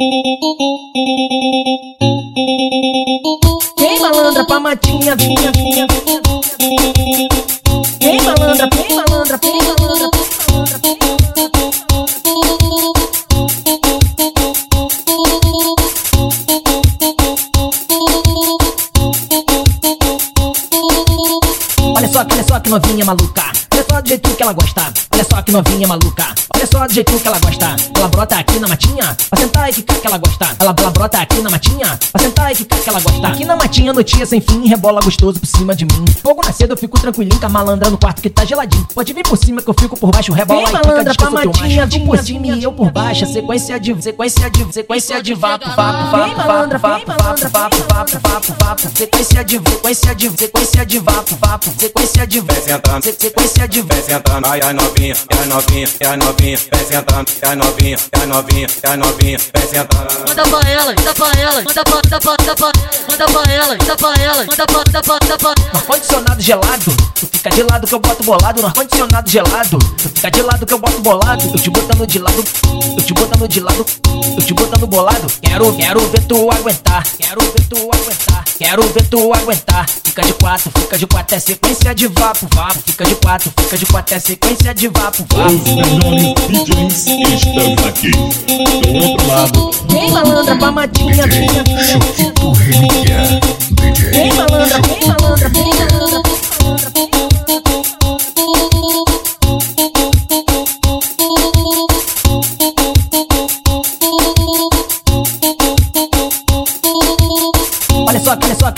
Vem malandra pra matinha, vinha, vinha. Vem malandra, vem malandra, vem malandra, Olha só, olha só que novinha maluca. Olha só do jeito que ela gosta. Olha só que novinha maluca. Olha só do jeito que ela gosta. Ela brota aqui na matinha, pra sentar e ficar que ela gosta. Ela, ela brota aqui na matinha, pra sentar e ficar que ela gosta. Aqui na matinha, notícia sem fim, rebola gostoso por cima de mim. Fogo na cedo, eu fico tranquilinho com a malandra no quarto que tá geladinho. Pode vir por cima que eu fico por baixo, rebola Vem, e fica malandra, pra matinha, Tu por cima e eu por baixo. Sequência de, sequência de, sequência de vapo, vapo, Vem, vapo, malandra, vapo, vapo, malandra, vapo, vapo, vapo, vapo. Sequência de, sequência de, sequência de vapo, vapo. Sequência de, sequência de vem sentando, ai a novinha, é a novinha, é a novinha, vem sentando, é a novinha, é a novinha, é a novinha, vem sentando. Manda pra ela, manda pra ela, manda pra, manda pra, manda pra, manda pra ela, manda pra ela, manda pra, manda pra, manda pra. No ar-condicionado gelado, tu fica de lado que eu boto bolado. No ar-condicionado gelado, tu fica de lado que eu boto bolado. Eu te botando de lado, eu te botando de lado, eu te botando bolado. Quero, quero ver tu aguentar, quero ver tu aguentar, quero ver tu aguentar. Fica de quatro, fica de quatro, é sequência de vapo, vapo. Fica de quatro, fica de quatro, é sequência de vapo, vapo. Os melhores DJs estão aqui. Do outro lado, Vem malandra pra matinha,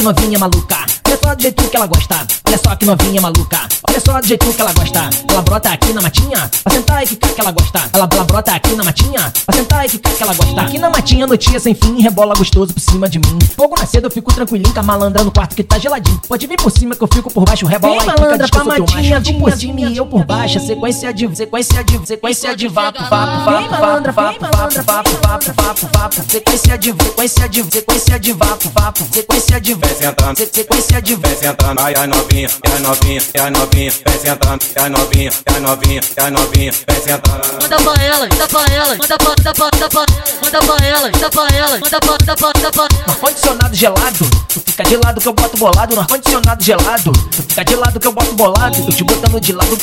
novinha maluca. Olha só do jeito que ela gosta. Olha só que novinha maluca. Olha só do jeito que ela gosta. Ela brota aqui na matinha, pra sentar e ficar que ela gosta. Ela, ela brota aqui na matinha, pra sentar e ficar que ela gosta. Aqui na matinha, notícia sem fim, rebola gostoso por cima de mim. Fogo na cedo, eu fico tranquilinho com a malandra no quarto que tá geladinho. Pode vir por cima que eu fico por baixo, rebola Vem, e fica malandra, descansa pra matinha. Tu por cima e eu por baixo. Sequência de, sequência de, sequência de vapo, vapo, vapo, vapo, vapo, vapo, vem, vapo, vapo, vapo. Sequência de, sequência de, sequência de vapo, vapo. Sequência de, Vem sentando, se- sequência de, vem sentando, ai a novinha, é a novinha, é a novinha, vem sentando, é a novinha, é a novinha, é a novinha, vem sentando. Manda pra ela, manda pra ela, manda pra, manda pra, manda pra, manda pra ela, manda pra ela, manda pra, manda pra, manda pra. No ar-condicionado gelado, tu fica de lado que eu boto bolado. No ar-condicionado gelado, tu fica de lado que eu boto bolado. Eu te botando de lado,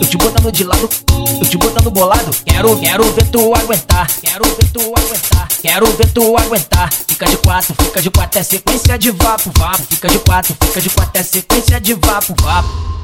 eu te botando de lado, eu te botando bolado. Quero, quero ver tu aguentar, quero ver tu aguentar, quero ver tu aguentar. Fica de quatro, fica de quatro, é sequência de vapo, vapo. Fica de quatro, fica de quatro, é sequência de vapo, vapo.